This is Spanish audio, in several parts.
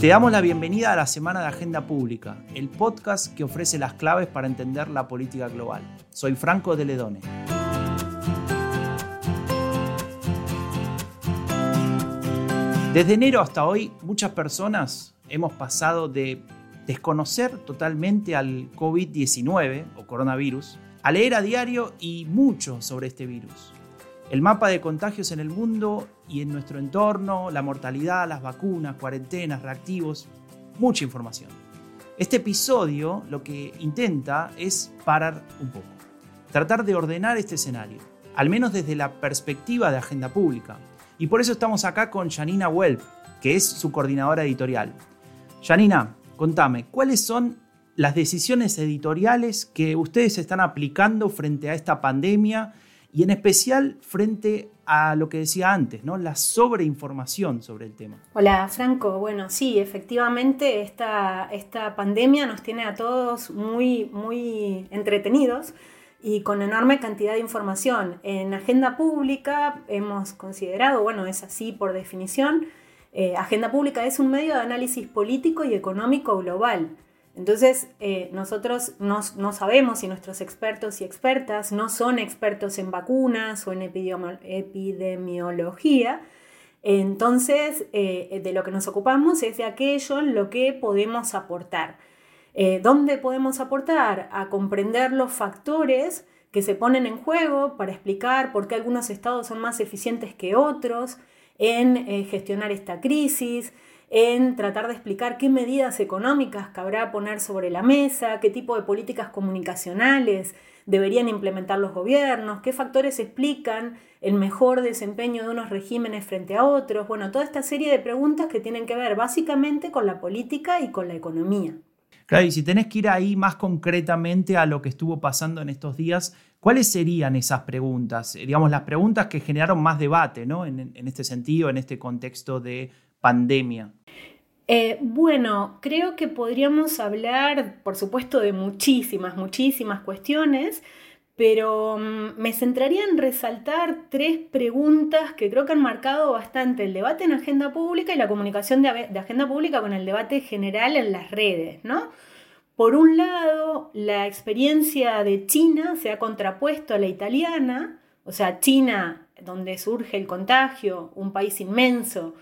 Te damos la bienvenida a la Semana de Agenda Pública, el podcast que ofrece las claves para entender la política global. Soy Franco de Ledone. Desde enero hasta hoy, muchas personas hemos pasado de desconocer totalmente al COVID-19 o coronavirus a leer a diario y mucho sobre este virus el mapa de contagios en el mundo y en nuestro entorno, la mortalidad, las vacunas, cuarentenas, reactivos, mucha información. Este episodio lo que intenta es parar un poco, tratar de ordenar este escenario, al menos desde la perspectiva de agenda pública. Y por eso estamos acá con Janina Welp, que es su coordinadora editorial. Janina, contame, ¿cuáles son las decisiones editoriales que ustedes están aplicando frente a esta pandemia y en especial frente a lo que decía antes, ¿no? la sobreinformación sobre el tema. Hola Franco, bueno, sí, efectivamente esta, esta pandemia nos tiene a todos muy, muy entretenidos y con enorme cantidad de información. En agenda pública hemos considerado, bueno, es así por definición, eh, agenda pública es un medio de análisis político y económico global entonces, eh, nosotros no, sabemos si nuestros expertos y expertas no son expertos en vacunas o en epidemiología. Entonces, eh, de lo que nos ocupamos es de aquello en lo que podemos aportar. Eh, ¿Dónde podemos aportar? A comprender los factores que se ponen en juego para explicar por qué algunos estados son más eficientes que otros en gestionar esta crisis, en tratar de explicar qué medidas económicas cabrá poner sobre la mesa, qué tipo de políticas comunicacionales deberían implementar los gobiernos, qué factores explican el mejor desempeño de unos regímenes frente a otros. Bueno, toda esta serie de preguntas que tienen que ver básicamente con la política y con la economía. Claro, y si tenés que ir ahí más concretamente a lo que estuvo pasando en estos días, ¿cuáles serían esas preguntas? Eh, digamos, las preguntas que generaron más debate, ¿no? En, en este sentido, en este contexto de pandemia? Eh, bueno, creo que podríamos hablar, por supuesto, de muchísimas, muchísimas cuestiones, pero mm, me centraría en resaltar tres preguntas que creo que han marcado bastante el debate en agenda pública y la comunicación de, de agenda pública con el debate general en las redes, ¿no? Por un lado, la experiencia de China se ha contrapuesto a la italiana, o sea, China, donde surge el contagio, un país inmenso,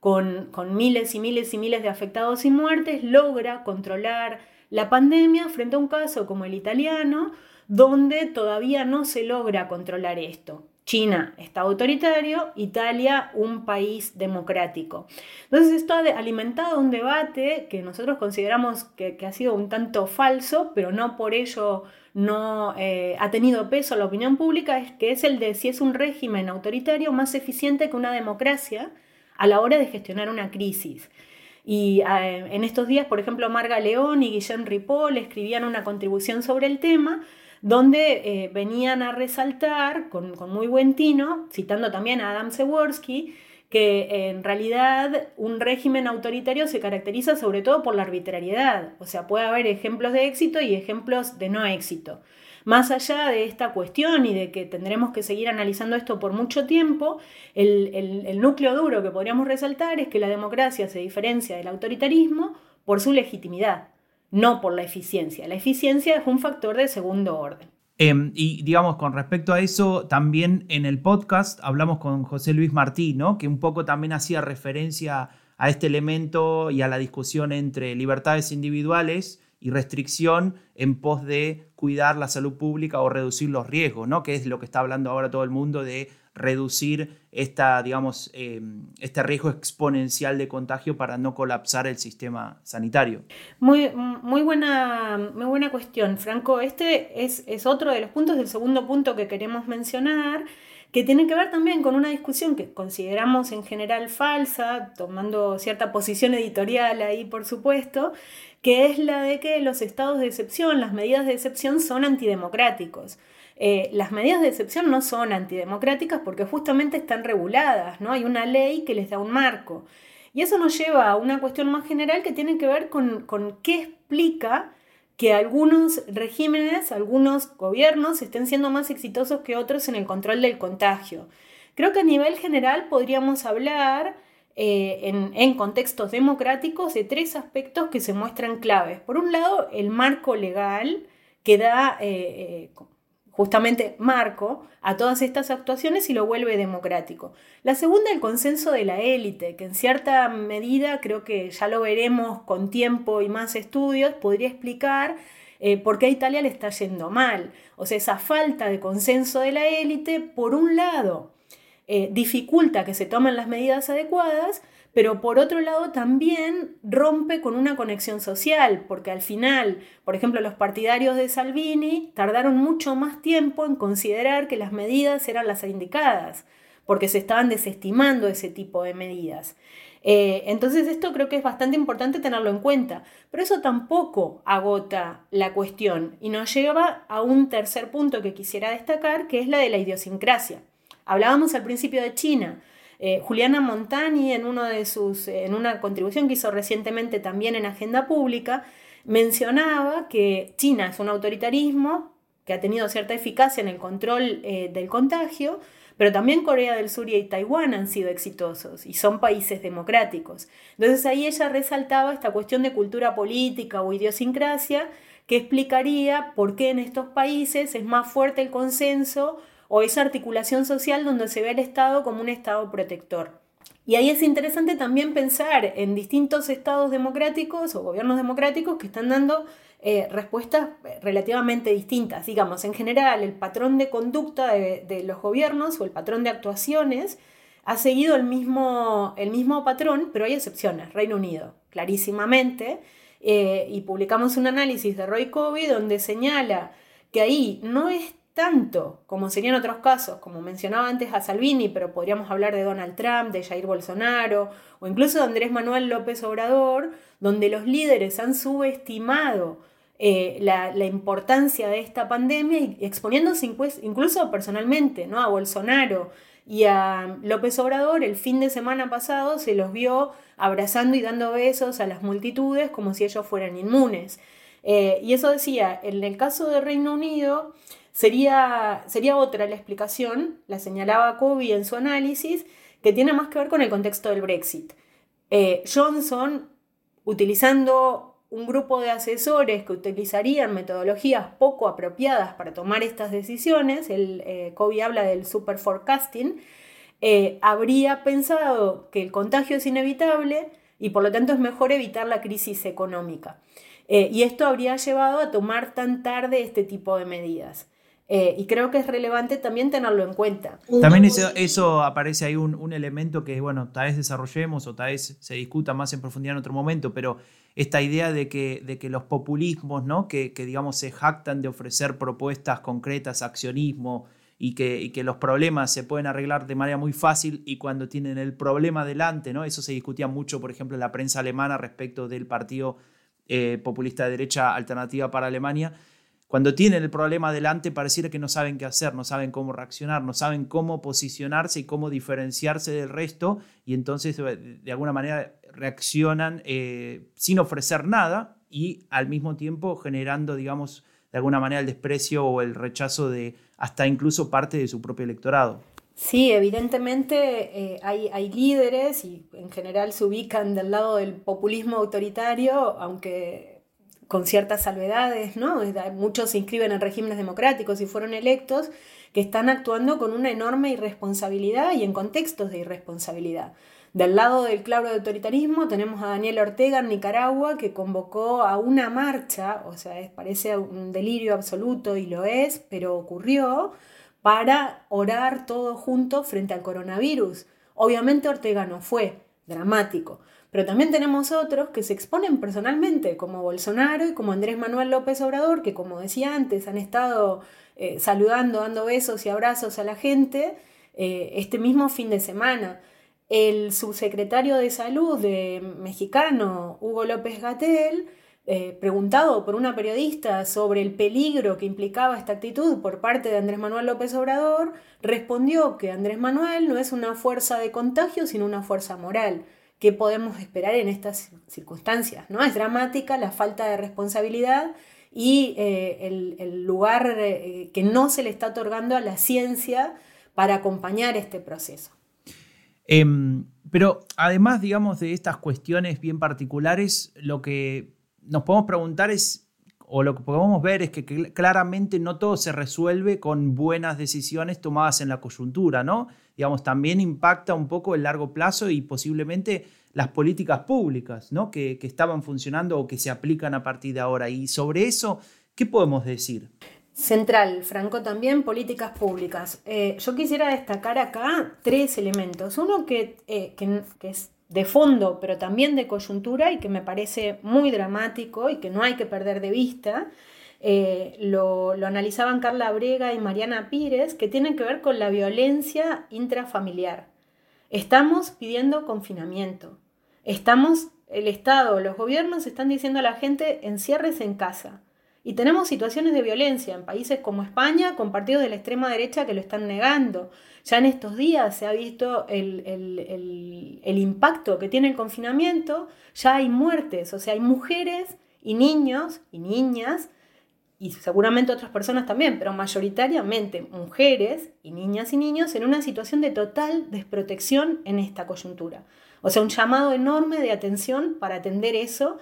con, miles y miles y miles de afectados y muertes, logra controlar la pandemia frente a un caso como el italiano, donde todavía no se logra controlar esto. China está autoritario, Italia un país democrático. Entonces esto ha alimentado un debate que nosotros consideramos que, ha sido un tanto falso, pero no por ello no eh, ha tenido peso la opinión pública, es que es el de si es un régimen autoritario más eficiente que una democracia a la hora de gestionar una crisis. Y eh, en estos días, por ejemplo, Marga León y Guillén Ripoll escribían una contribución sobre el tema donde eh, venían a resaltar con, muy buen tino, citando también a Adam Seworski, que en realidad un régimen autoritario se caracteriza sobre todo por la arbitrariedad, o sea, puede haber ejemplos de éxito y ejemplos de no éxito. Más allá de esta cuestión y de que tendremos que seguir analizando esto por mucho tiempo, el, núcleo duro que podríamos resaltar es que la democracia se diferencia del autoritarismo por su legitimidad, no por la eficiencia. La eficiencia es un factor de segundo orden. Em, y digamos, con respecto a eso, también en el podcast hablamos con José Luis Martí, ¿no? que un poco también hacía referencia a este elemento y a la discusión entre libertades individuales y restricción en pos de cuidar la salud pública o reducir los riesgos, ¿no? que es lo que está hablando ahora todo el mundo de reducir esta, digamos, em, este riesgo exponencial de contagio para no colapsar el sistema sanitario. Muy, muy, buena, muy buena cuestión, Franco. Este es, es otro de los puntos del segundo punto que queremos mencionar que tiene que ver también con una discusión que consideramos en general falsa, tomando cierta posición editorial ahí, por supuesto, que es la de que los estados de excepción, las medidas de excepción son antidemocráticos. Eh, las medidas de excepción no son antidemocráticas porque justamente están reguladas, ¿no? Hay una ley que les da un marco. Y eso nos lleva a una cuestión más general que tiene que ver con qué explica que algunos regímenes, algunos gobiernos estén siendo más exitosos que otros en el control del contagio. Creo que a nivel general podríamos hablar eh, en, contextos democráticos de tres aspectos que se muestran claves. Por un lado, el marco legal que da eh, eh, justamente marco a todas estas actuaciones y lo vuelve democrático. La segunda, el consenso de la élite, que en cierta medida, creo que ya lo veremos con tiempo y más estudios, podría explicar por qué a Italia le está yendo mal. O sea, esa falta de consenso de la élite, por un lado, eh, dificulta que se tomen las medidas adecuadas, pero por otro lado también rompe con una conexión social, porque al final, por ejemplo, los partidarios de Salvini tardaron mucho más tiempo en considerar que las medidas eran las indicadas, porque se estaban desestimando ese tipo de medidas. Eh, entonces esto creo que es bastante importante tenerlo en cuenta, pero eso tampoco agota la cuestión y nos lleva a un tercer punto que quisiera destacar, que es la de la idiosincrasia. Hablábamos al principio de China. Eh, Juliana Montani, en, una contribución que hizo recientemente también en Agenda Pública, mencionaba que China es un autoritarismo que ha tenido cierta eficacia en el control eh, del contagio, pero también Corea del Sur y Taiwán han sido exitosos y son países democráticos. Entonces ahí ella resaltaba esta cuestión de cultura política o idiosincrasia que explicaría por qué en estos países es más fuerte el consenso o esa articulación social donde se ve al Estado como un Estado protector. Y ahí es interesante también pensar en distintos estados democráticos o gobiernos democráticos que están dando eh, respuestas relativamente distintas. Digamos, en general, el patrón de conducta de, los gobiernos o el patrón de actuaciones ha seguido el mismo, el mismo patrón, pero hay excepciones. Reino Unido, clarísimamente. Eh, y publicamos un análisis de Roy Covey donde señala que ahí no es tanto como serían otros casos, como mencionaba antes a Salvini, pero podríamos hablar de Donald Trump, de Jair Bolsonaro o incluso de Andrés Manuel López Obrador, donde los líderes han subestimado eh, la, importancia de esta pandemia exponiéndose incluso personalmente ¿no? a Bolsonaro y a López Obrador el fin de semana pasado se los vio abrazando y dando besos a las multitudes como si ellos fueran inmunes. Eh, y eso decía, en el caso de Reino Unido, Sería, sería otra la explicación, la señalaba Kobe en su análisis, que tiene más que ver con el contexto del Brexit. Eh, Johnson, utilizando un grupo de asesores que utilizarían metodologías poco apropiadas para tomar estas decisiones, el, eh, Kobe habla del super forecasting, eh, habría pensado que el contagio es inevitable y por lo tanto es mejor evitar la crisis económica. y esto habría llevado a tomar tan tarde este tipo de medidas. Eh, y creo que es relevante también tenerlo en cuenta. También eso, aparece ahí un, elemento que, bueno, tal vez desarrollemos o tal vez se discuta más en profundidad en otro momento, pero esta idea de que, de que los populismos, ¿no? que, digamos se jactan de ofrecer propuestas concretas, accionismo, y que, y que, los problemas se pueden arreglar de manera muy fácil y cuando tienen el problema delante, ¿no? Eso se discutía mucho, por ejemplo, en la prensa alemana respecto del partido eh, populista de derecha alternativa para Alemania, cuando tienen el problema delante, pareciera que no saben qué hacer, no saben cómo reaccionar, no saben cómo posicionarse y cómo diferenciarse del resto, y entonces de alguna manera reaccionan eh, sin ofrecer nada y al mismo tiempo generando, digamos, de alguna manera el desprecio o el rechazo de hasta incluso parte de su propio electorado. Sí, evidentemente eh, hay, hay, líderes y en general se ubican del lado del populismo autoritario, aunque con ciertas salvedades, ¿no? Muchos se inscriben en regímenes democráticos y fueron electos, que están actuando con una enorme irresponsabilidad y en contextos de irresponsabilidad. Del lado del claro de autoritarismo tenemos a Daniel Ortega en Nicaragua que convocó a una marcha, o sea, parece un delirio absoluto y lo es, pero ocurrió, para orar todos juntos frente al coronavirus. Obviamente Ortega no fue, dramático. Pero también tenemos otros que se exponen personalmente, como Bolsonaro y como Andrés Manuel López Obrador, que como decía antes, han estado eh, saludando, dando besos y abrazos a la gente eh, este mismo fin de semana. El subsecretario de Salud de, mexicano, Hugo López Gatel, eh, preguntado por una periodista sobre el peligro que implicaba esta actitud por parte de Andrés Manuel López Obrador, respondió que Andrés Manuel no es una fuerza de contagio, sino una fuerza moral qué podemos esperar en estas circunstancias. ¿no? Es dramática la falta de responsabilidad y eh, el, lugar eh, que no se le está otorgando a la ciencia para acompañar este proceso. Em, pero además, digamos, de estas cuestiones bien particulares, lo que nos podemos preguntar es, o lo que podemos ver es que claramente no todo se resuelve con buenas decisiones tomadas en la coyuntura, ¿no? Digamos, también impacta un poco el largo plazo y posiblemente las políticas públicas, ¿no? Que, que estaban funcionando o que se aplican a partir de ahora. Y sobre eso, ¿qué podemos decir? Central, Franco, también políticas públicas. Eh, yo quisiera destacar acá tres elementos. Uno que, eh, que, es de fondo, pero también de coyuntura y que me parece muy dramático y que no hay que perder de vista. Eh, lo, lo, analizaban Carla Brega y Mariana Pires, que tienen que ver con la violencia intrafamiliar. Estamos pidiendo confinamiento. Estamos, el Estado, los gobiernos están diciendo a la gente encierres en casa. Y tenemos situaciones de violencia en países como España con partidos de la extrema derecha que lo están negando. Ya en estos días se ha visto el, impacto que tiene el confinamiento, ya hay muertes, o sea, hay mujeres y niños y niñas, y seguramente otras personas también, pero mayoritariamente mujeres y niñas y niños en una situación de total desprotección en esta coyuntura. O sea, un llamado enorme de atención para atender eso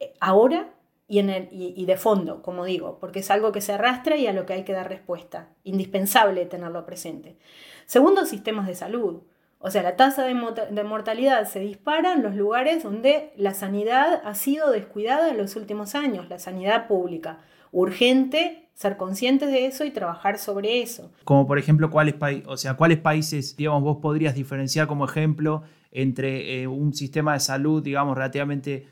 eh, ahora y, en el, y, de fondo, como digo, porque es algo que se arrastra y a lo que hay que dar respuesta. Indispensable tenerlo presente. Segundo, sistemas de salud. O sea, la tasa de, mortalidad se dispara en los lugares donde la sanidad ha sido descuidada en los últimos años, la sanidad pública. Urgente ser conscientes de eso y trabajar sobre eso. Como por ejemplo, ¿cuáles, o sea, ¿cuáles países, digamos, vos podrías diferenciar como ejemplo entre eh, un sistema de salud, digamos, relativamente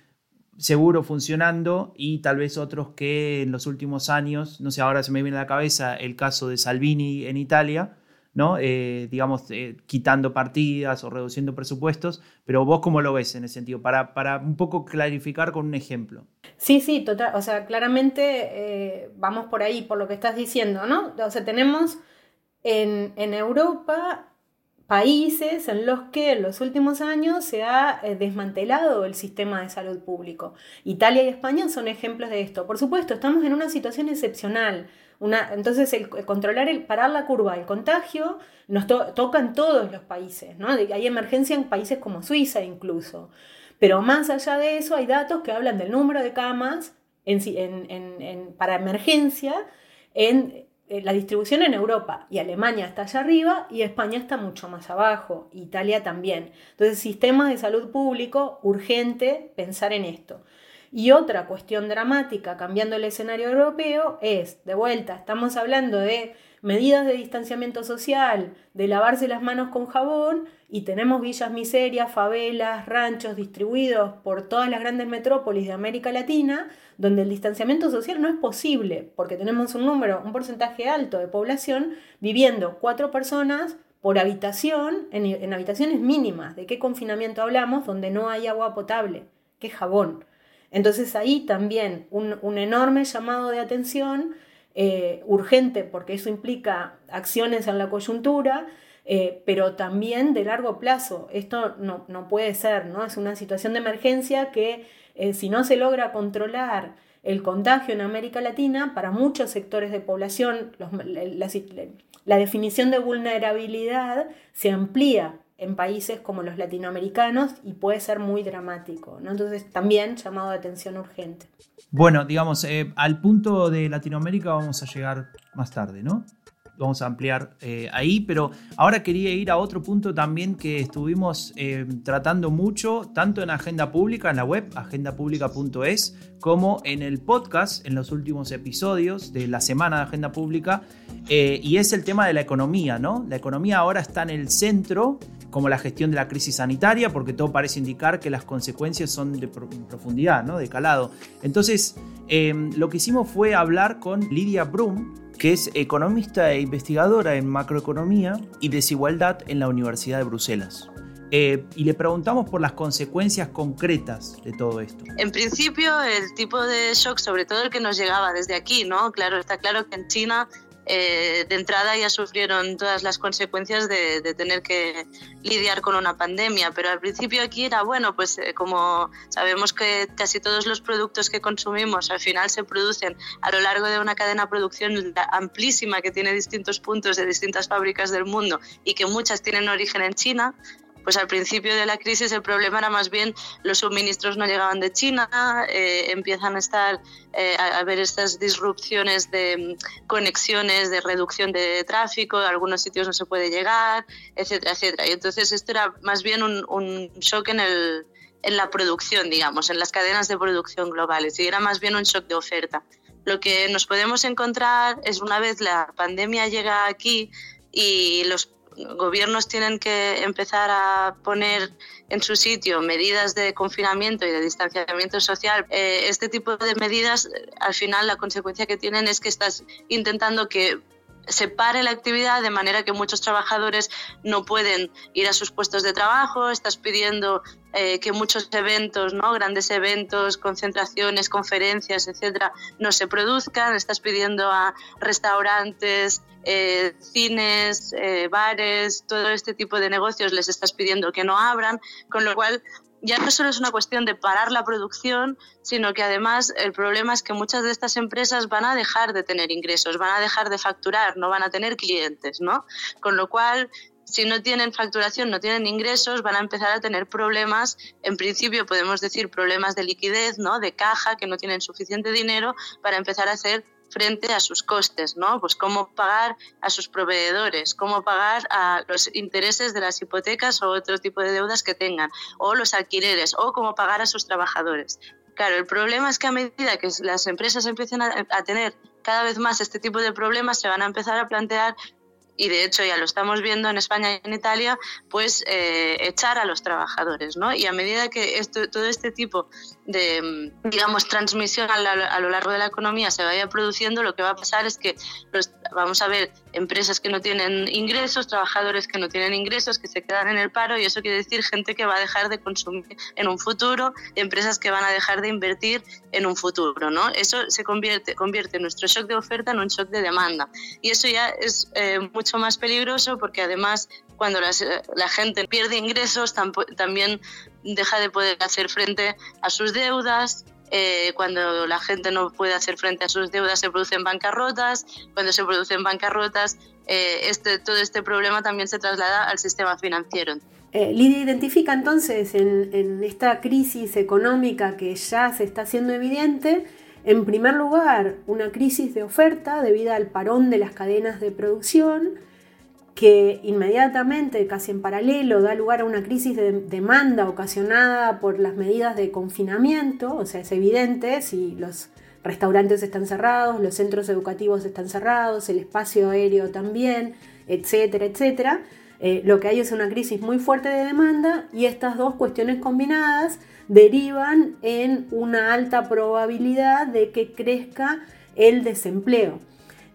seguro funcionando y tal vez otros que en los últimos años, no sé, ahora se me viene a la cabeza el caso de Salvini en Italia, ¿no? Eh, digamos, eh, quitando partidas o reduciendo presupuestos, pero vos cómo lo ves en ese sentido, para, para un poco clarificar con un ejemplo. Sí, sí, total, o sea, claramente eh, vamos por ahí, por lo que estás diciendo, ¿no? O sea, tenemos en, en Europa países en los que en los últimos años se ha eh, desmantelado el sistema de salud público. Italia y España son ejemplos de esto. Por supuesto, estamos en una situación excepcional. Entonces, el, controlar, el parar la curva del contagio nos toca en todos los países. ¿no? Hay emergencia en países como Suiza incluso. Pero más allá de eso, hay datos que hablan del número de camas para emergencia en eh, la distribución en Europa y Alemania está allá arriba y España está mucho más abajo, Italia también. Entonces, sistemas de salud público, urgente pensar en esto. Y otra cuestión dramática, cambiando el escenario europeo, es, de vuelta, estamos hablando de medidas de distanciamiento social, de lavarse las manos con jabón, y tenemos villas miserias, favelas, ranchos distribuidos por todas las grandes metrópolis de América Latina, donde el distanciamiento social no es posible, porque tenemos un número, un porcentaje alto de población viviendo cuatro personas por habitación, en, habitaciones mínimas. ¿De qué confinamiento hablamos? Donde no hay agua potable, qué jabón. Entonces ahí también un enorme llamado de atención eh, urgente porque eso implica acciones en la coyuntura, eh, pero también de largo plazo. Esto no, puede ser, ¿no? Es una situación de emergencia que eh, si no se logra controlar el contagio en América Latina, para muchos sectores de población, la definición de vulnerabilidad se amplía en países como los latinoamericanos y puede ser muy dramático. ¿no? Entonces también llamado de atención urgente. Bueno, digamos, eh, al punto de Latinoamérica vamos a llegar más tarde, ¿no? Vamos a ampliar eh, ahí, pero ahora quería ir a otro punto también que estuvimos eh, tratando mucho, tanto en Agenda Pública, en la web, agendapublica.es, como en el podcast, en los últimos episodios de la semana de Agenda Pública, y es el tema de la economía, ¿no? La economía ahora está en el centro como la gestión de la crisis sanitaria, porque todo parece indicar que las consecuencias son de profundidad, ¿no? de calado. Entonces, lo que hicimos fue hablar con Lidia Brum, que es economista e investigadora en macroeconomía y desigualdad en la Universidad de Bruselas. Eh, y le preguntamos por las consecuencias concretas de todo esto. En principio, el tipo de shock, sobre todo el que nos llegaba desde aquí, ¿no? Claro, está claro que en China eh, de entrada ya sufrieron todas las consecuencias de, tener que lidiar con una pandemia, pero al principio aquí era bueno, pues eh, como sabemos que casi todos los productos que consumimos al final se producen a lo largo de una cadena de producción amplísima que tiene distintos puntos de distintas fábricas del mundo y que muchas tienen origen en China, pues al principio de la crisis el problema era más bien los suministros no llegaban de China, eh, empiezan a estar eh, a haber estas disrupciones de mm, conexiones, de reducción de tráfico, algunos sitios no se puede llegar, etcétera, etcétera. Y entonces esto era más bien un, un shock en el en la producción, digamos, en las cadenas de producción globales, y era más bien un shock de oferta. Lo que nos podemos encontrar es una vez la pandemia llega aquí y los gobiernos tienen que empezar a poner en su sitio medidas de confinamiento y de distanciamiento social, eh, este tipo de medidas, al final la consecuencia que tienen es que estás intentando que se pare la actividad de manera que muchos trabajadores no pueden ir a sus puestos de trabajo, estás pidiendo eh, que muchos eventos, ¿no? grandes eventos, concentraciones, conferencias, etcétera, no se produzcan, estás pidiendo a restaurantes, eh, cines, eh, bares, todo este tipo de negocios. Les estás pidiendo que no abran, con lo cual ya no solo es una cuestión de parar la producción, sino que además el problema es que muchas de estas empresas van a dejar de tener ingresos, van a dejar de facturar, no van a tener clientes, ¿no? Con lo cual si no tienen facturación, no tienen ingresos, van a empezar a tener problemas, en principio podemos decir problemas de liquidez, ¿no? de caja, que no tienen suficiente dinero para empezar a hacer frente a sus costes, ¿no? Pues cómo pagar a sus proveedores, cómo pagar a los intereses de las hipotecas o otro tipo de deudas que tengan, o los alquileres, o cómo pagar a sus trabajadores. Claro, el problema es que a medida que las empresas empiecen a, a tener cada vez más este tipo de problemas, se van a empezar a plantear y de hecho ya lo estamos viendo en España y en Italia, pues eh, echar a los trabajadores, ¿no? Y a medida que esto, todo este tipo de, digamos, transmisión a, lo largo de la economía se vaya produciendo, lo que va a pasar es que vamos a ver empresas que no tienen ingresos, trabajadores que no tienen ingresos, que se quedan en el paro y eso quiere decir gente que va a dejar de consumir en un futuro, empresas que van a dejar de invertir en un futuro, ¿no? Eso se convierte, convierte nuestro shock de oferta en un shock de demanda y eso ya es eh, mucho más peligroso porque además cuando la gente pierde ingresos también deja de poder hacer frente a sus deudas, eh, cuando la gente no puede hacer frente a sus deudas se producen bancarrotas, cuando se producen bancarrotas eh, este, todo este problema también se traslada al sistema financiero. Eh, Lidia identifica entonces en, en esta crisis económica que ya se está haciendo evidente, en primer lugar, una crisis de oferta debido al parón de las cadenas de producción, que inmediatamente, casi en paralelo, da lugar a una crisis de demanda ocasionada por las medidas de confinamiento, o sea, es evidente si los restaurantes están cerrados, los centros educativos están cerrados, el espacio aéreo también, etcétera, etcétera. Eh, lo que hay es una crisis muy fuerte de demanda y estas dos cuestiones combinadas derivan en una alta probabilidad de que crezca el desempleo.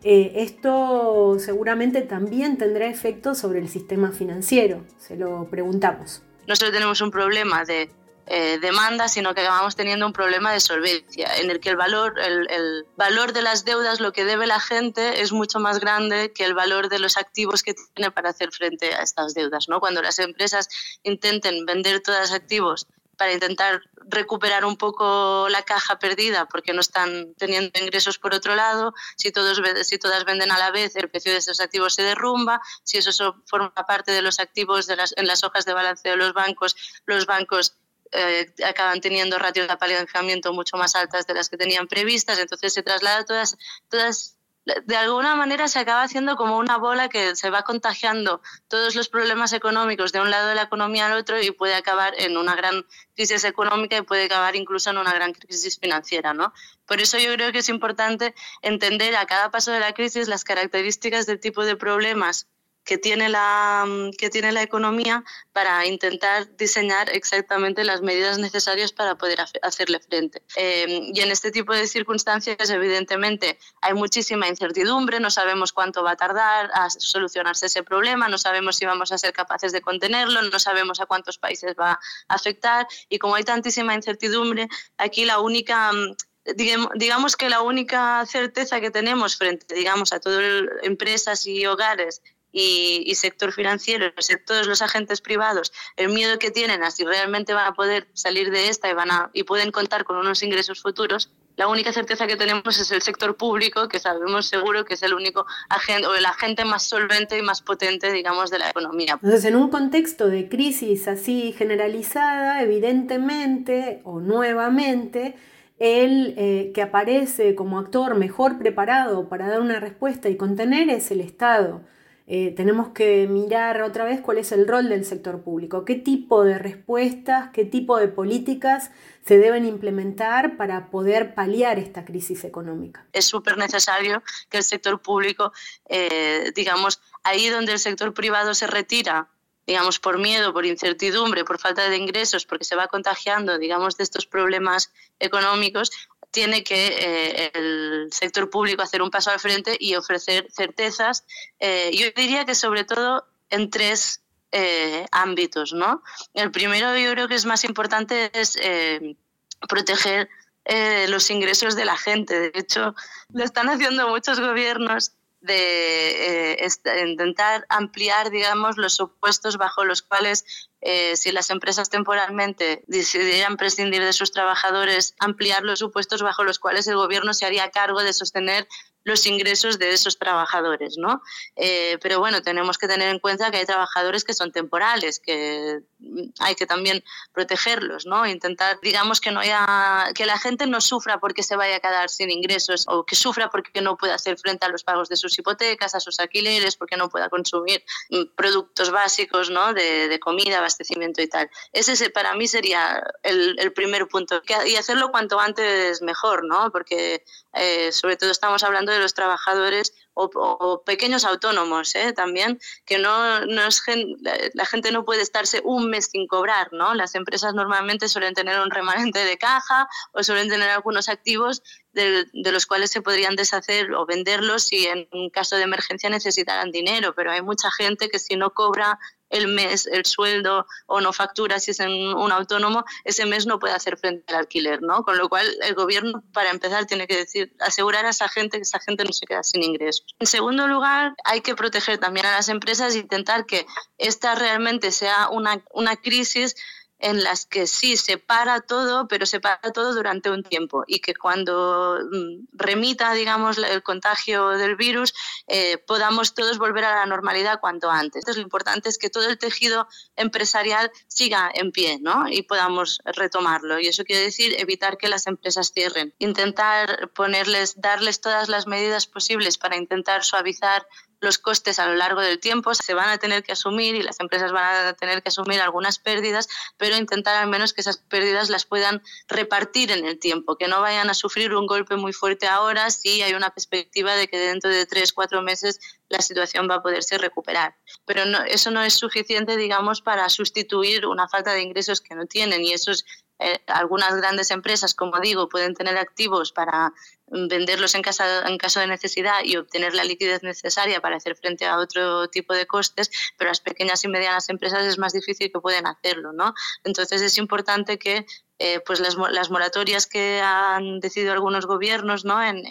Eh, esto seguramente también tendrá efectos sobre el sistema financiero, se lo preguntamos. No solo tenemos un problema de eh, demanda, sino que acabamos teniendo un problema de solvencia, en el que el valor, el, valor de las deudas, lo que debe la gente, es mucho más grande que el valor de los activos que tiene para hacer frente a estas deudas. ¿no? Cuando las empresas intenten vender todos los activos para intentar recuperar un poco la caja perdida porque no están teniendo ingresos por otro lado, si, todos, si todas venden a la vez el precio de esos activos se derrumba, si eso forma parte de los activos de las, en las hojas de balanceo de los bancos, los bancos eh, acaban teniendo ratios de apalancamiento mucho más altas de las que tenían previstas, entonces se traslada todas, todas de alguna manera se acaba haciendo como una bola que se va contagiando todos los problemas económicos de un lado de la economía al otro y puede acabar en una gran crisis económica y puede acabar incluso en una gran crisis financiera, ¿no? Por eso yo creo que es importante entender a cada paso de la crisis las características del tipo de problemas que tiene la, mm, que tiene la economía para intentar diseñar exactamente las medidas necesarias para poder hacerle frente. Em, y en este tipo de circunstancias, evidentemente, hay muchísima incertidumbre, no sabemos cuánto va a tardar a solucionarse ese problema, no sabemos si vamos a ser capaces de contenerlo, no sabemos a cuántos países va a afectar y como hay tantísima incertidumbre, aquí la única mm, digamos que la única certeza que tenemos frente, digamos, a todas empresas y hogares y, sector financiero, todos los agentes privados, el miedo que tienen a si realmente van a poder salir de esta y, van a, y pueden contar con unos ingresos futuros, la única certeza que tenemos es el sector público, que sabemos seguro que es el único agente o el agente más solvente y más potente, digamos, de la economía. Entonces, en un contexto de crisis así generalizada, evidentemente o nuevamente, el eh, que aparece como actor mejor preparado para dar una respuesta y contener es el Estado. Eh, tenemos que mirar otra vez cuál es el rol del sector público, qué tipo de respuestas, qué tipo de políticas se deben implementar para poder paliar esta crisis económica. Es súper necesario que el sector público, eh, digamos, ahí donde el sector privado se retira digamos, por miedo, por incertidumbre, por falta de ingresos, porque se va contagiando, digamos, de estos problemas económicos, tiene que eh, el sector público hacer un paso al frente y ofrecer certezas. Eh, yo diría que sobre todo en tres eh, ámbitos. ¿no? El primero yo creo que es más importante es proteger los ingresos de la gente. De hecho, lo están haciendo muchos gobiernos de intentar ampliar, digamos, los supuestos bajo los cuales eh, si las empresas temporalmente decidieran prescindir de sus trabajadores, ampliar los supuestos bajo los cuales el gobierno se haría cargo de sostener los ingresos de esos trabajadores, ¿no? Eh, pero bueno, tenemos que tener en cuenta que hay trabajadores que son temporales, que hay que también protegerlos, ¿no? Intentar, digamos, que no haya, que la gente no sufra porque se vaya a quedar sin ingresos o que sufra porque no pueda hacer frente a los pagos de sus hipotecas, a sus alquileres, porque no pueda consumir mm, productos básicos, ¿no? De, comida, abastecimiento y tal. Ese para mí sería el, el primer punto. Y hacerlo cuanto antes mejor, ¿no? Porque eh, sobre todo estamos hablando de los trabajadores o, pequeños autónomos ¿eh? también, que no, no es la gente no puede estarse un mes sin cobrar, ¿no? Las empresas normalmente suelen tener un remanente de caja o suelen tener algunos activos de, los cuales se podrían deshacer o venderlos si en un caso de emergencia necesitaran dinero, pero hay mucha gente que si no cobra el mes el sueldo o no factura si es en un autónomo, ese mes no puede hacer frente al alquiler, ¿no? Con lo cual el gobierno, para empezar, tiene que decir, asegurar a esa gente que esa gente no se queda sin ingresos. En segundo lugar, hay que proteger también a las empresas e intentar que esta realmente sea una, una crisis en las que sí se para todo, pero se para todo durante un tiempo y que cuando mm, remita, digamos, el contagio del virus, eh, podamos todos volver a la normalidad cuanto antes. Entonces, lo importante es que todo el tejido empresarial siga en pie ¿no? y podamos retomarlo. Y eso quiere decir evitar que las empresas cierren, intentar ponerles, darles todas las medidas posibles para intentar suavizar los costes a lo largo del tiempo se van a tener que asumir y las empresas van a tener que asumir algunas pérdidas, pero intentar al menos que esas pérdidas las puedan repartir en el tiempo, que no vayan a sufrir un golpe muy fuerte ahora si hay una perspectiva de que dentro de tres, cuatro meses la situación va a poderse recuperar. Pero no, eso no es suficiente, digamos, para sustituir una falta de ingresos que no tienen y eso es eh, algunas grandes empresas, como digo, pueden tener activos para venderlos en, en caso de necesidad y obtener la liquidez necesaria para hacer frente a otro tipo de costes, pero las pequeñas y medianas empresas es más difícil que pueden hacerlo, ¿no? Entonces es importante que eh, pues las, las, moratorias que han decidido algunos gobiernos ¿no? en,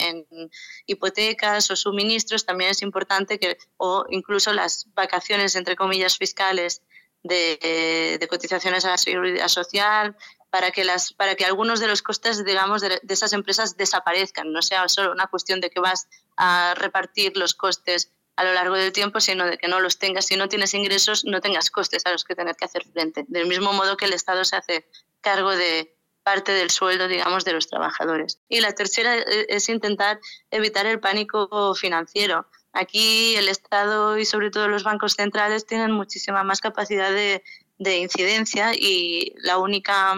hipotecas o suministros, también es importante que, o incluso las vacaciones, entre comillas, fiscales de, de cotizaciones a la seguridad social, para que, las, para que algunos de los costes, digamos, de, esas empresas desaparezcan, no sea solo una cuestión de que vas a repartir los costes a lo largo del tiempo, sino de que no los tengas. Si no tienes ingresos, no tengas costes a los que tener que hacer frente. Del mismo modo que el Estado se hace cargo de parte del sueldo, digamos, de los trabajadores. Y la tercera eh, es intentar evitar el pánico financiero. Aquí el Estado y sobre todo los bancos centrales tienen muchísima más capacidad de, de incidencia y la única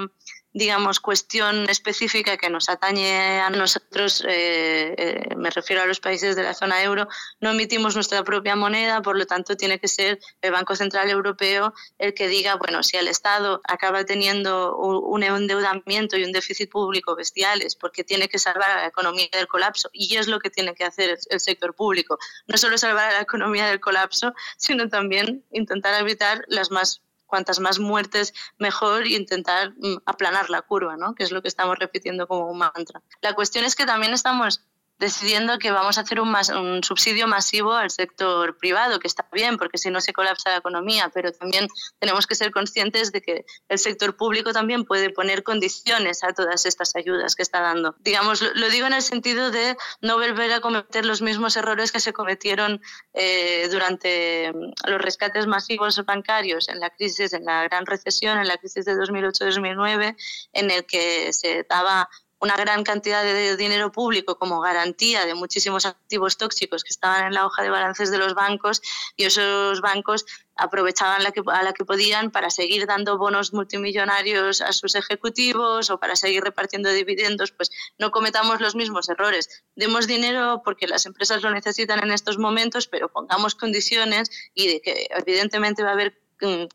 digamos, cuestión específica que nos atañe a nosotros, eh, eh, me refiero a los países de la zona euro, no emitimos nuestra propia moneda, por lo tanto tiene que ser el Banco Central Europeo el que diga, bueno, si el Estado acaba teniendo un endeudamiento y un déficit público bestiales porque tiene que salvar a la economía del colapso, y es lo que tiene que hacer el sector público, no solo salvar a la economía del colapso, sino también intentar evitar las más cuantas más muertes mejor e intentar mm, aplanar la curva, ¿no? que es lo que estamos repitiendo como un mantra. La cuestión es que también estamos decidiendo que vamos a hacer un, un, subsidio masivo al sector privado, que está bien, porque si no se colapsa la economía, pero también tenemos que ser conscientes de que el sector público también puede poner condiciones a todas estas ayudas que está dando. Digamos, lo, digo en el sentido de no volver a cometer los mismos errores que se cometieron eh, durante mm, los rescates masivos bancarios en la crisis, en la gran recesión, en la crisis de 2008-2009, en el que se daba una gran cantidad de dinero público como garantía de muchísimos activos tóxicos que estaban en la hoja de balances de los bancos y esos bancos aprovechaban la que, a la que podían para seguir dando bonos multimillonarios a sus ejecutivos o para seguir repartiendo dividendos, pues no cometamos los mismos errores. Demos dinero porque las empresas lo necesitan en estos momentos, pero pongamos condiciones y de que evidentemente va a haber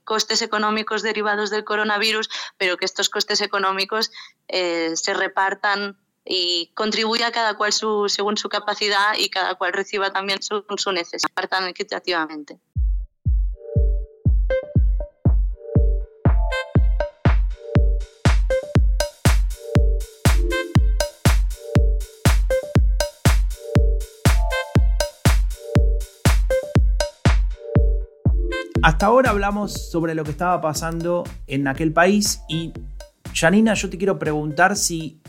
costes económicos derivados del coronavirus, pero que estos costes económicos eh, se repartan y contribuya cada cual su, según su capacidad y cada cual reciba también su, su necesidad, repartan equitativamente. Hasta ahora hablamos sobre lo que estaba pasando en aquel país y Janina, yo te quiero preguntar si,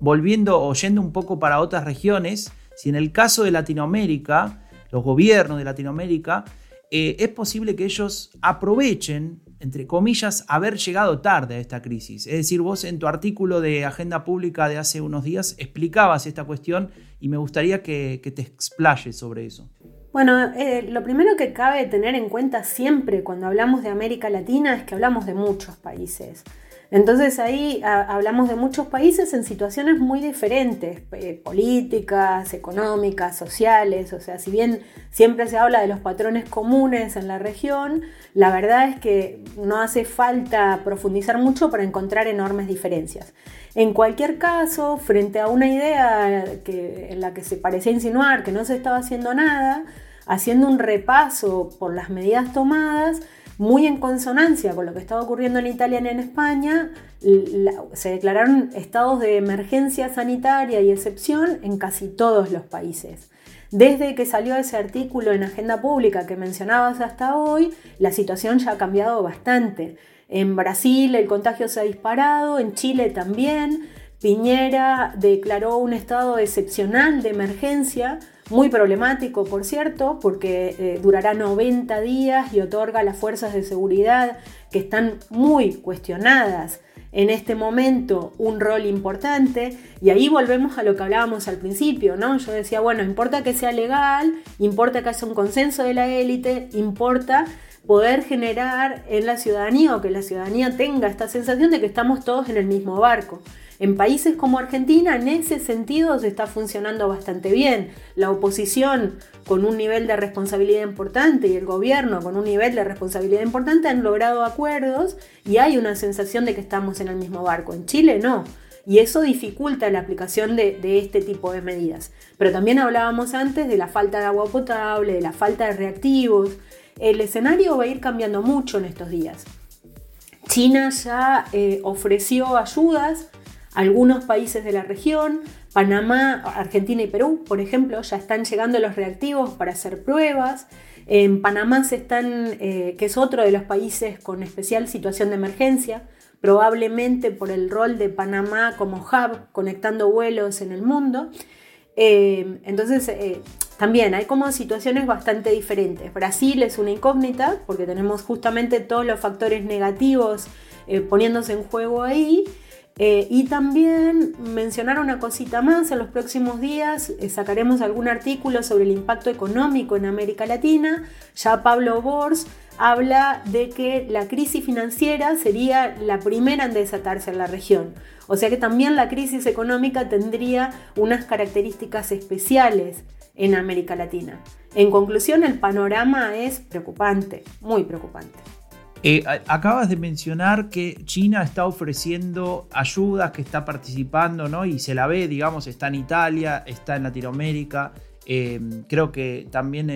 volviendo o yendo un poco para otras regiones, si en el caso de Latinoamérica, los gobiernos de Latinoamérica, eh, es posible que ellos aprovechen, entre comillas, haber llegado tarde a esta crisis. Es decir, vos en tu artículo de Agenda Pública de hace unos días explicabas esta cuestión y me gustaría que, que te explayes sobre eso. Bueno, eh, lo primero que cabe tener en cuenta siempre cuando hablamos de América Latina es que hablamos de muchos países. Entonces ahí hablamos de muchos países en situaciones muy diferentes, eh, políticas, económicas, sociales, o sea, si bien siempre se habla de los patrones comunes en la región, la verdad es que no hace falta profundizar mucho para encontrar enormes diferencias. En cualquier caso, frente a una idea en la que se parecía insinuar que no se estaba haciendo nada, haciendo un repaso por las medidas tomadas, muy en consonancia con lo que estaba ocurriendo en Italia y en España, se declararon estados de emergencia sanitaria y excepción en casi todos los países. Desde que salió ese artículo en Agenda Pública que mencionabas hasta hoy, la situación ya ha cambiado bastante. En Brasil el contagio se ha disparado, en Chile también. Piñera declaró un estado excepcional de emergencia, muy problemático por cierto, porque eh, durará 90 días y otorga a las fuerzas de seguridad que están muy cuestionadas en este momento un rol importante y ahí volvemos a lo que hablábamos al principio, ¿no? Yo decía, bueno, importa que sea legal, importa que haya un consenso de la élite, importa poder generar en la ciudadanía o que la ciudadanía tenga esta sensación de que estamos todos en el mismo barco. En países como Argentina, en ese sentido, se está funcionando bastante bien. La oposición con un nivel de responsabilidad importante y el gobierno con un nivel de responsabilidad importante han logrado acuerdos y hay una sensación de que estamos en el mismo barco. En Chile no. Y eso dificulta la aplicación de, de, este tipo de medidas. Pero también hablábamos antes de la falta de agua potable, de la falta de reactivos, el escenario va a ir cambiando mucho en estos días. China ya eh, ofreció ayudas a algunos países de la región. Panamá, Argentina y Perú, por ejemplo, ya están llegando los reactivos para hacer pruebas. En Panamá se están, eh, que es otro de los países con especial situación de emergencia, probablemente por el rol de Panamá como hub conectando vuelos en el mundo. Eh, entonces, también hay como situaciones bastante diferentes. Brasil es una incógnita porque tenemos justamente todos los factores negativos eh, poniéndose en juego ahí. Eh, y también mencionar una cosita más, en los próximos días eh, sacaremos algún artículo sobre el impacto económico en América Latina. Ya Pablo Bors habla de que la crisis financiera sería la primera en desatarse en la región. O sea que también la crisis económica tendría unas características especiales en América Latina. En conclusión, el panorama es preocupante, muy preocupante. Eh, acabas de mencionar que China está ofreciendo ayudas, que está participando, ¿no? Y se la ve, digamos, está en Italia, está en Latinoamérica. creo que también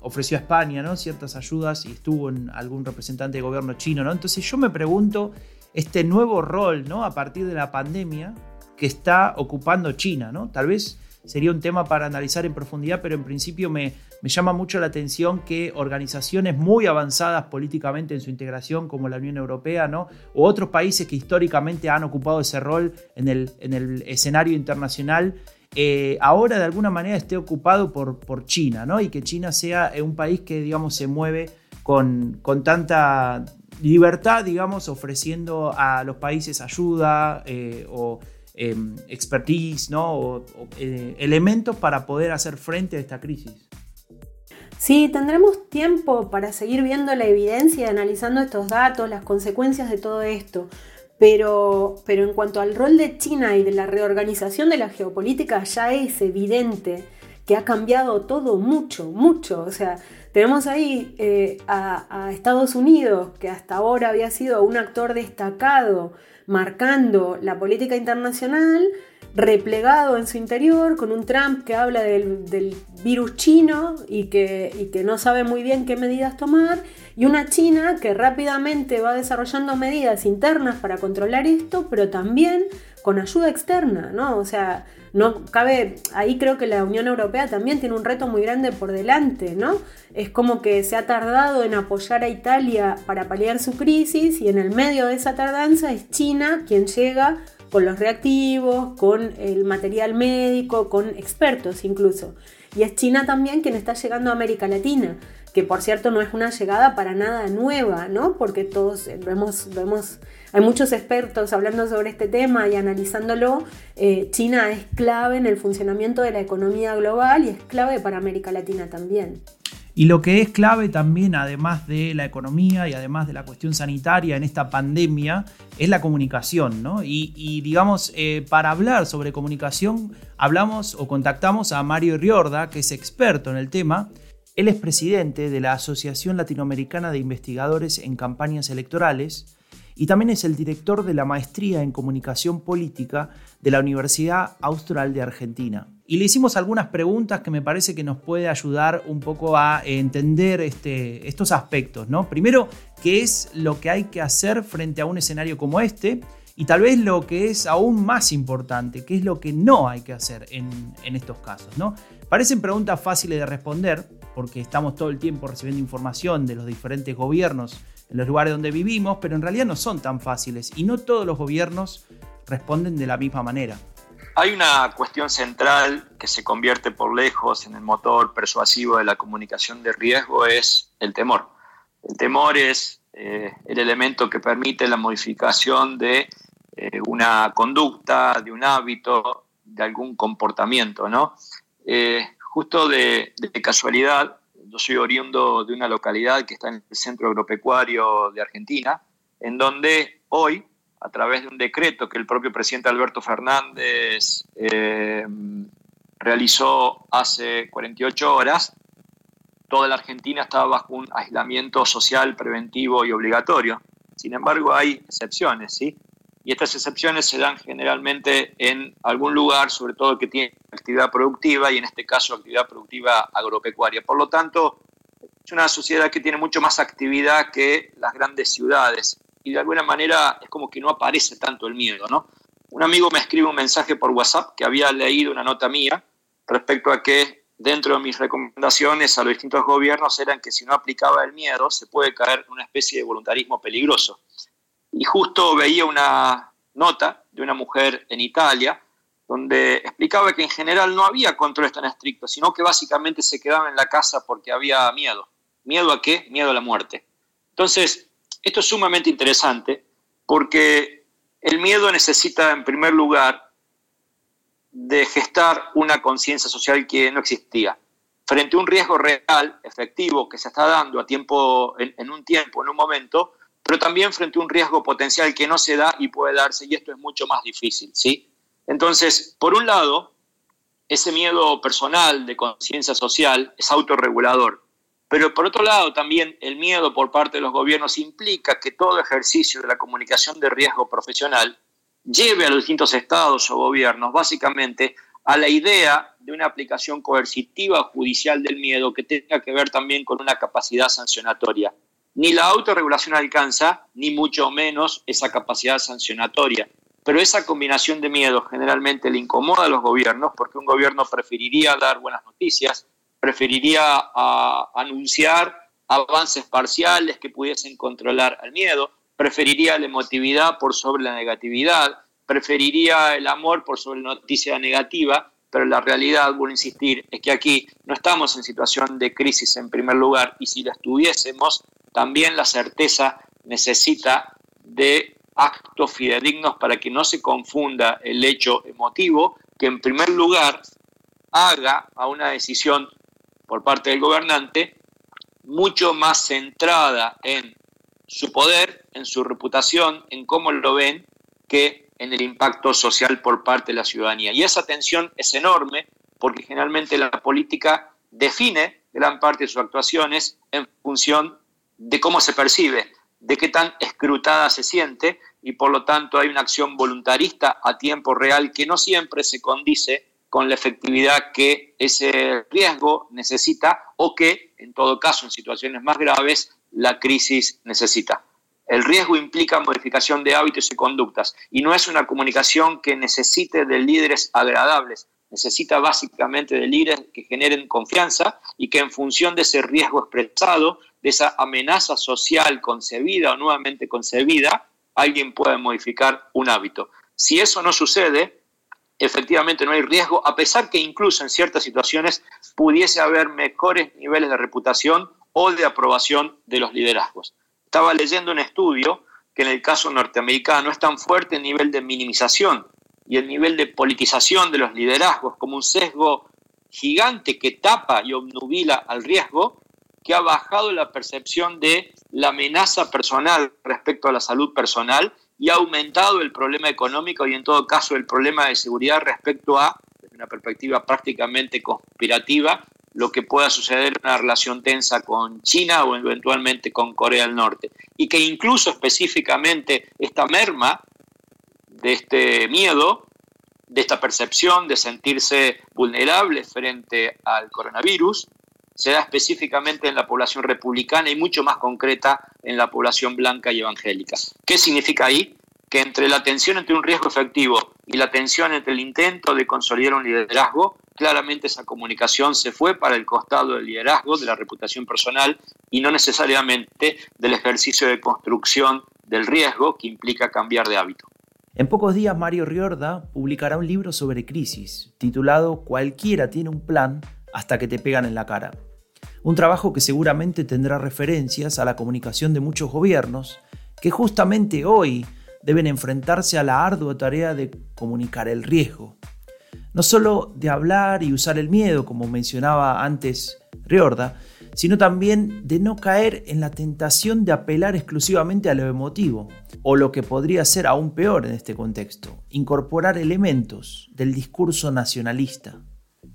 ofreció a España ¿no? ciertas ayudas y estuvo en algún representante de gobierno chino. ¿no? Entonces yo me pregunto este nuevo rol ¿no? a partir de la pandemia que está ocupando China. ¿no? Tal vez sería un tema para analizar en profundidad, pero en principio me, llama mucho la atención que organizaciones muy avanzadas políticamente en su integración, como la Unión Europea, ¿no? o otros países que históricamente han ocupado ese rol en el, en el escenario internacional, eh, ahora de alguna manera esté ocupado por, por China, ¿no? y que China sea un país que, digamos, se mueve con, con tanta libertad, digamos, ofreciendo a los países ayuda eh, o Em, expertise, ¿no? Eh, elementos para poder hacer frente a esta crisis. Sí, tendremos tiempo para seguir viendo la evidencia analizando estos datos, las consecuencias de todo esto. Pero, pero en cuanto al rol de China y de la reorganización de la geopolítica, ya es evidente que ha cambiado todo mucho, mucho. O sea, tenemos ahí eh, a, Estados Unidos, que hasta ahora había sido un actor destacado marcando la política internacional, replegado en su interior, con un Trump que habla del, virus chino y que, y que no sabe muy bien qué medidas tomar, y una China que rápidamente va desarrollando medidas internas para controlar esto, pero también con ayuda externa, ¿no? O sea, no cabe, ahí creo que la Unión Europea también tiene un reto muy grande por delante, ¿no? Es como que se ha tardado en apoyar a Italia para paliar su crisis y en el medio de esa tardanza es China quien llega con los reactivos, con el material médico, con expertos incluso. Y es China también quien está llegando a América Latina que por cierto no es una llegada para nada nueva, ¿no? Porque todos vemos, vemos hay muchos expertos hablando sobre este tema y analizándolo. Eh, China es clave en el funcionamiento de la economía global y es clave para América Latina también. Y lo que es clave también, además de la economía y además de la cuestión sanitaria en esta pandemia, es la comunicación, ¿no? Y, digamos, eh, para hablar sobre comunicación, hablamos o contactamos a Mario Riorda, que es experto en el tema, él es presidente de la Asociación Latinoamericana de Investigadores en Campañas Electorales y también es el director de la Maestría en Comunicación Política de la Universidad Austral de Argentina. Y le hicimos algunas preguntas que me parece que nos puede ayudar un poco a entender este, estos aspectos. ¿no? Primero, ¿qué es lo que hay que hacer frente a un escenario como este? Y tal vez lo que es aún más importante, ¿qué es lo que no hay que hacer en, en estos casos? ¿no? Parecen preguntas fáciles de responder, porque estamos todo el tiempo recibiendo información de los diferentes gobiernos en los lugares donde vivimos, pero en realidad no son tan fáciles y no todos los gobiernos responden de la misma manera. Hay una cuestión central que se convierte por lejos en el motor persuasivo de la comunicación de riesgo, es el temor. El temor es eh, el elemento que permite la modificación de eh, una conducta, de un hábito, de algún comportamiento, ¿no? Eh, Justo de, casualidad, yo soy oriundo de una localidad que está en el centro agropecuario de Argentina, en donde hoy, a través de un decreto que el propio presidente Alberto Fernández eh, realizó hace 48 horas, toda la Argentina estaba bajo un aislamiento social preventivo y obligatorio. Sin embargo, hay excepciones, ¿sí? Y estas excepciones se dan generalmente en algún lugar, sobre todo que tiene actividad productiva y en este caso actividad productiva agropecuaria. Por lo tanto, es una sociedad que tiene mucho más actividad que las grandes ciudades y de alguna manera es como que no aparece tanto el miedo, ¿no? Un amigo me escribe un mensaje por WhatsApp que había leído una nota mía respecto a que dentro de mis recomendaciones a los distintos gobiernos eran que si no aplicaba el miedo se puede caer en una especie de voluntarismo peligroso y justo veía una nota de una mujer en Italia donde explicaba que en general no había controles tan estrictos, sino que básicamente se quedaba en la casa porque había miedo. ¿Miedo a qué? Miedo a la muerte. Entonces, esto es sumamente interesante porque el miedo necesita, en primer lugar, de gestar una conciencia social que no existía. Frente a un riesgo real, efectivo, que se está dando a tiempo, en un tiempo, en un momento, pero también frente a un riesgo potencial que no se da y puede darse, y esto es mucho más difícil, ¿sí? Entonces, por un lado, ese miedo personal de conciencia social es autorregulador, pero por otro lado también el miedo por parte de los gobiernos implica que todo ejercicio de la comunicación de riesgo profesional lleve a los distintos estados o gobiernos básicamente a la idea de una aplicación coercitiva judicial del miedo que tenga que ver también con una capacidad sancionatoria. Ni la autorregulación alcanza, ni mucho menos esa capacidad sancionatoria. Pero esa combinación de miedo generalmente le incomoda a los gobiernos porque un gobierno preferiría dar buenas noticias, preferiría ah, anunciar avances parciales que pudiesen controlar al miedo, preferiría la emotividad por sobre la negatividad, preferiría el amor por sobre la noticia negativa, pero la realidad, vuelvo a insistir, es que aquí no estamos en situación de crisis en primer lugar y si la estuviésemos, también la certeza necesita de actos fidedignos para que no se confunda el hecho emotivo, que en primer lugar haga a una decisión por parte del gobernante mucho más centrada en su poder, en su reputación, en cómo lo ven, que en el impacto social por parte de la ciudadanía. Y esa tensión es enorme porque generalmente la política define gran parte de sus actuaciones en función de cómo se percibe, de qué tan escrutada se siente y por lo tanto hay una acción voluntarista a tiempo real que no siempre se condice con la efectividad que ese riesgo necesita o que, en todo caso, en situaciones más graves, la crisis necesita. El riesgo implica modificación de hábitos y conductas y no es una comunicación que necesite de líderes agradables, necesita básicamente de líderes que generen confianza y que en función de ese riesgo expresado, de esa amenaza social concebida o nuevamente concebida, alguien pueda modificar un hábito. Si eso no sucede, efectivamente no hay riesgo, a pesar que incluso en ciertas situaciones pudiese haber mejores niveles de reputación o de aprobación de los liderazgos. Estaba leyendo un estudio que en el caso norteamericano es tan fuerte el nivel de minimización y el nivel de politización de los liderazgos como un sesgo gigante que tapa y obnubila al riesgo, que ha bajado la percepción de la amenaza personal respecto a la salud personal y ha aumentado el problema económico y en todo caso el problema de seguridad respecto a, desde una perspectiva prácticamente conspirativa, lo que pueda suceder en una relación tensa con China o eventualmente con Corea del Norte. Y que incluso específicamente esta merma de este miedo, de esta percepción de sentirse vulnerable frente al coronavirus, se da específicamente en la población republicana y mucho más concreta en la población blanca y evangélica. ¿Qué significa ahí? Que entre la tensión entre un riesgo efectivo y la tensión entre el intento de consolidar un liderazgo, claramente esa comunicación se fue para el costado del liderazgo, de la reputación personal y no necesariamente del ejercicio de construcción del riesgo que implica cambiar de hábito. En pocos días Mario Riorda publicará un libro sobre crisis, titulado Cualquiera tiene un plan hasta que te pegan en la cara. Un trabajo que seguramente tendrá referencias a la comunicación de muchos gobiernos que justamente hoy deben enfrentarse a la ardua tarea de comunicar el riesgo. No solo de hablar y usar el miedo, como mencionaba antes Riorda, sino también de no caer en la tentación de apelar exclusivamente a lo emotivo, o lo que podría ser aún peor en este contexto, incorporar elementos del discurso nacionalista.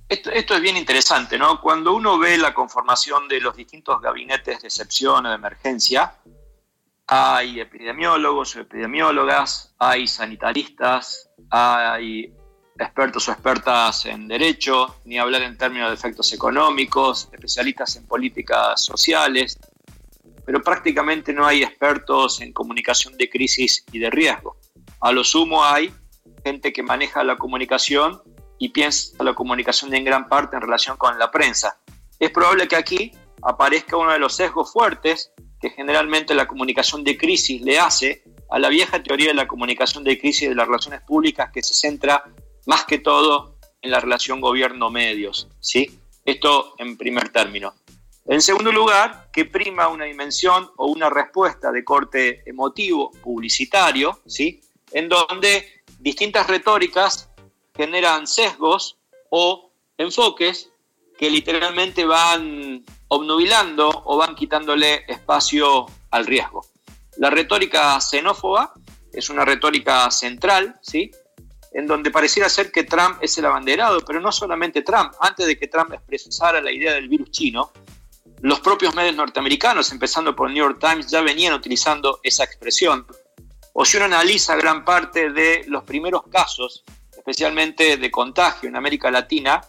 Esto, es bien interesante, ¿no? Cuando uno ve la conformación de los distintos gabinetes de excepción o de emergencia, hay epidemiólogos o epidemiólogas, hay sanitaristas, hay expertos o expertas en derecho, ni hablar en términos de efectos económicos, especialistas en políticas sociales, pero prácticamente no hay expertos en comunicación de crisis y de riesgo. A lo sumo hay gente que maneja la comunicación y piensa la comunicación en gran parte en relación con la prensa. Es probable que aquí aparezca uno de los sesgos fuertes que generalmente la comunicación de crisis le hace a la vieja teoría de la comunicación de crisis de las relaciones públicas que se centra más que todo en la relación gobierno-medios. ¿sí? Esto en primer término. En segundo lugar, que prima una dimensión o una respuesta de corte emotivo, publicitario, ¿sí? en donde distintas retóricas generan sesgos o enfoques que literalmente van obnubilando o van quitándole espacio al riesgo. La retórica xenófoba es una retórica central, ¿sí? En donde pareciera ser que Trump es el abanderado, pero no solamente Trump. Antes de que Trump expresara la idea del virus chino, los propios medios norteamericanos, empezando por New York Times, ya venían utilizando esa expresión. O si uno analiza gran parte de los primeros casos especialmente de contagio en América Latina,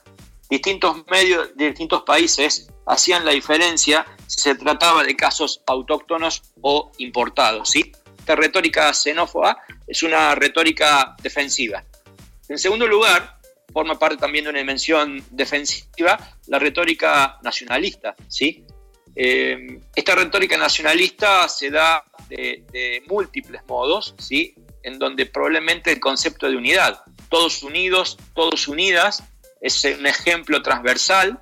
distintos medios de distintos países hacían la diferencia si se trataba de casos autóctonos o importados. ¿sí? Esta retórica xenófoba es una retórica defensiva. En segundo lugar, forma parte también de una dimensión defensiva la retórica nacionalista. ¿sí? Eh, esta retórica nacionalista se da de, de, múltiples modos, ¿sí? en donde probablemente el concepto de unidad, todos unidos, todos unidas, es un ejemplo transversal,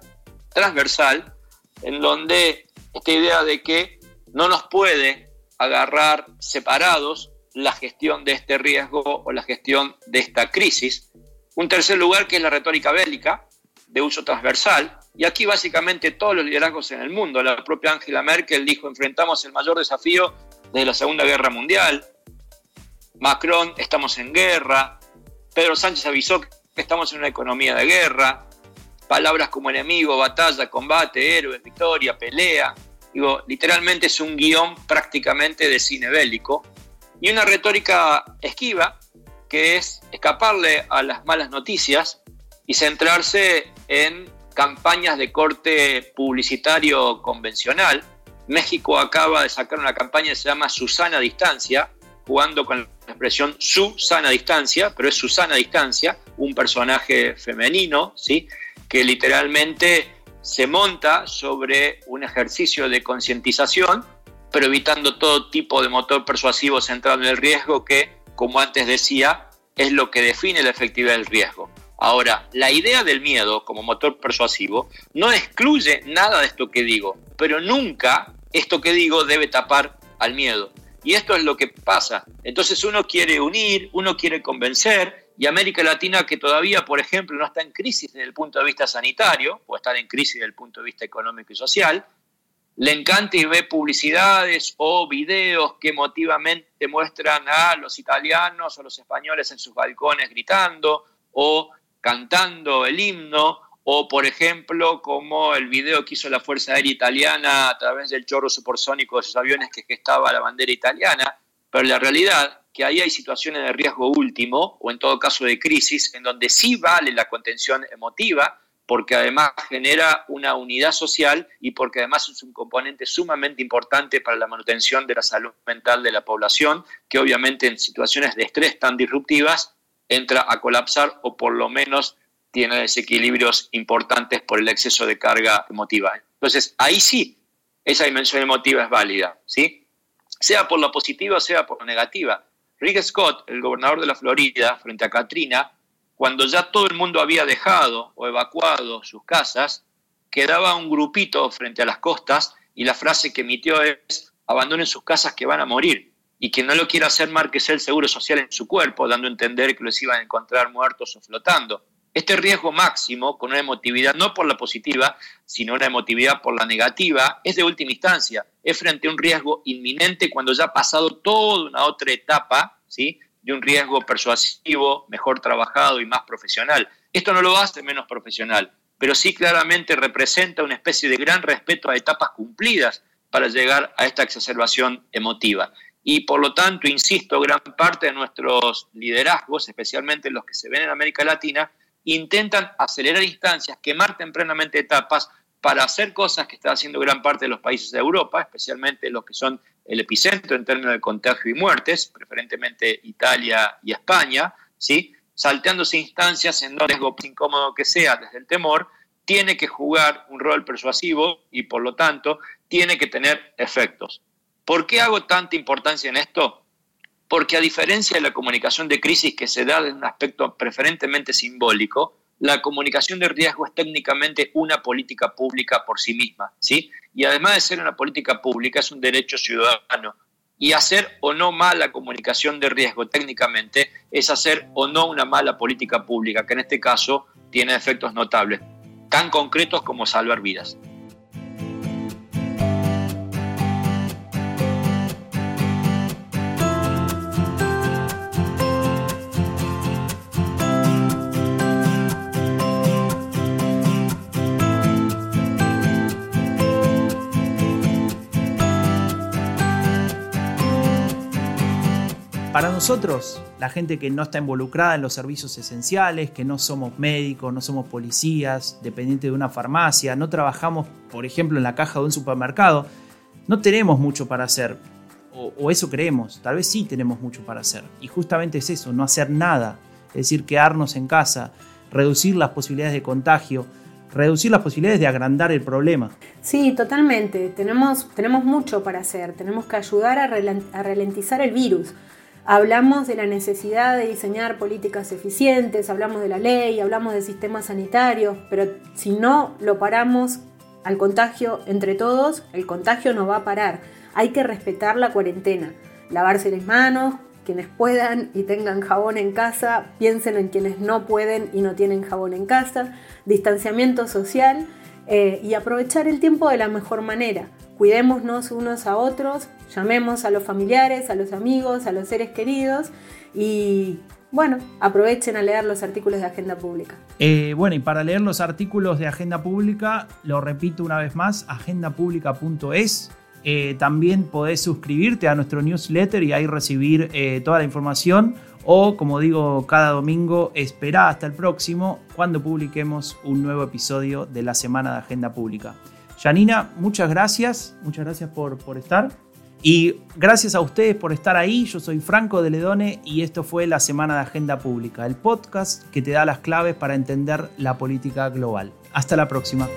transversal, en donde esta idea de que no nos puede agarrar separados la gestión de este riesgo o la gestión de esta crisis. Un tercer lugar que es la retórica bélica, de uso transversal, y aquí básicamente todos los liderazgos en el mundo, la propia Angela Merkel dijo, enfrentamos el mayor desafío desde la Segunda Guerra Mundial, Macron, estamos en guerra, Pedro Sánchez avisó que estamos en una economía de guerra, palabras como enemigo, batalla, combate, héroe, victoria, pelea. Digo, literalmente es un guion prácticamente de cine bélico y una retórica esquiva que es escaparle a las malas noticias y centrarse en campañas de corte publicitario convencional. México acaba de sacar una campaña que se llama Susana Distancia, jugando con la expresión su sana distancia, pero es Susana Distancia, un personaje femenino, ¿sí? que literalmente se monta sobre un ejercicio de concientización, pero evitando todo tipo de motor persuasivo centrado en el riesgo que, como antes decía, es lo que define la efectividad del riesgo. Ahora, la idea del miedo como motor persuasivo no excluye nada de esto que digo, pero nunca esto que digo debe tapar al miedo. Y esto es lo que pasa. Entonces uno quiere unir, uno quiere convencer, y América Latina, que todavía, por ejemplo, no está en crisis desde el punto de vista sanitario, o está en crisis desde el punto de vista económico y social, le encanta y ve publicidades o videos que emotivamente muestran a los italianos o los españoles en sus balcones gritando o cantando el himno, o por ejemplo como el video que hizo la Fuerza Aérea Italiana a través del chorro supersónico de sus aviones que gestaba la bandera italiana, pero la realidad que ahí hay situaciones de riesgo último o en todo caso de crisis en donde sí vale la contención emotiva porque además genera una unidad social y porque además es un componente sumamente importante para la manutención de la salud mental de la población, que obviamente en situaciones de estrés tan disruptivas entra a colapsar o por lo menos tiene desequilibrios importantes por el exceso de carga emotiva. Entonces, ahí sí, esa dimensión emotiva es válida, ¿sí? Sea por la positiva, sea por la negativa. Rick Scott, el gobernador de la Florida, frente a Katrina, cuando ya todo el mundo había dejado o evacuado sus casas, quedaba un grupito frente a las costas y la frase que emitió es, abandonen sus casas que van a morir y que no lo quiera hacer marques el seguro social en su cuerpo, dando a entender que los iban a encontrar muertos o flotando. Este riesgo máximo, con una emotividad no por la positiva, sino una emotividad por la negativa, es de última instancia. Es frente a un riesgo inminente cuando ya ha pasado toda una otra etapa, ¿sí? De un riesgo persuasivo, mejor trabajado y más profesional. Esto no lo hace menos profesional, pero sí claramente representa una especie de gran respeto a etapas cumplidas para llegar a esta exacerbación emotiva. Y por lo tanto, insisto, gran parte de nuestros liderazgos, especialmente los que se ven en América Latina, intentan acelerar instancias, quemar tempranamente etapas para hacer cosas que está haciendo gran parte de los países de Europa, especialmente los que son el epicentro en términos de contagio y muertes, preferentemente Italia y España, ¿sí? salteándose instancias en donde riesgo incómodo que sea desde el temor, tiene que jugar un rol persuasivo y por lo tanto tiene que tener efectos. ¿Por qué hago tanta importancia en esto? porque a diferencia de la comunicación de crisis que se da en un aspecto preferentemente simbólico, la comunicación de riesgo es técnicamente una política pública por sí misma, ¿sí? Y además de ser una política pública, es un derecho ciudadano. Y hacer o no mala comunicación de riesgo técnicamente es hacer o no una mala política pública, que en este caso tiene efectos notables, tan concretos como salvar vidas. Para nosotros, la gente que no está involucrada en los servicios esenciales, que no somos médicos, no somos policías, dependientes de una farmacia, no trabajamos, por ejemplo, en la caja de un supermercado, no tenemos mucho para hacer. O, eso creemos, tal vez sí tenemos mucho para hacer. Y justamente es eso, no hacer nada. Es decir, quedarnos en casa, reducir las posibilidades de contagio, reducir las posibilidades de agrandar el problema. Sí, totalmente. Tenemos, tenemos mucho para hacer. Tenemos que ayudar a, a ralentizar el virus. Hablamos de la necesidad de diseñar políticas eficientes, hablamos de la ley, hablamos de sistemas sanitarios, pero si no lo paramos al contagio entre todos, el contagio no va a parar. Hay que respetar la cuarentena, lavarse las manos, quienes puedan y tengan jabón en casa, piensen en quienes no pueden y no tienen jabón en casa, distanciamiento social eh, y aprovechar el tiempo de la mejor manera. Cuidémonos unos a otros, llamemos a los familiares, a los amigos, a los seres queridos y bueno, aprovechen a leer los artículos de Agenda Pública. Eh, bueno, y para leer los artículos de Agenda Pública, lo repito una vez más, agendapublica.es. Eh, también podés suscribirte a nuestro newsletter y ahí recibir eh, toda la información. O, como digo cada domingo, espera hasta el próximo cuando publiquemos un nuevo episodio de la Semana de Agenda Pública. Janina, muchas gracias, muchas gracias por, por estar. Y gracias a ustedes por estar ahí. Yo soy Franco de Ledone y esto fue la Semana de Agenda Pública, el podcast que te da las claves para entender la política global. Hasta la próxima.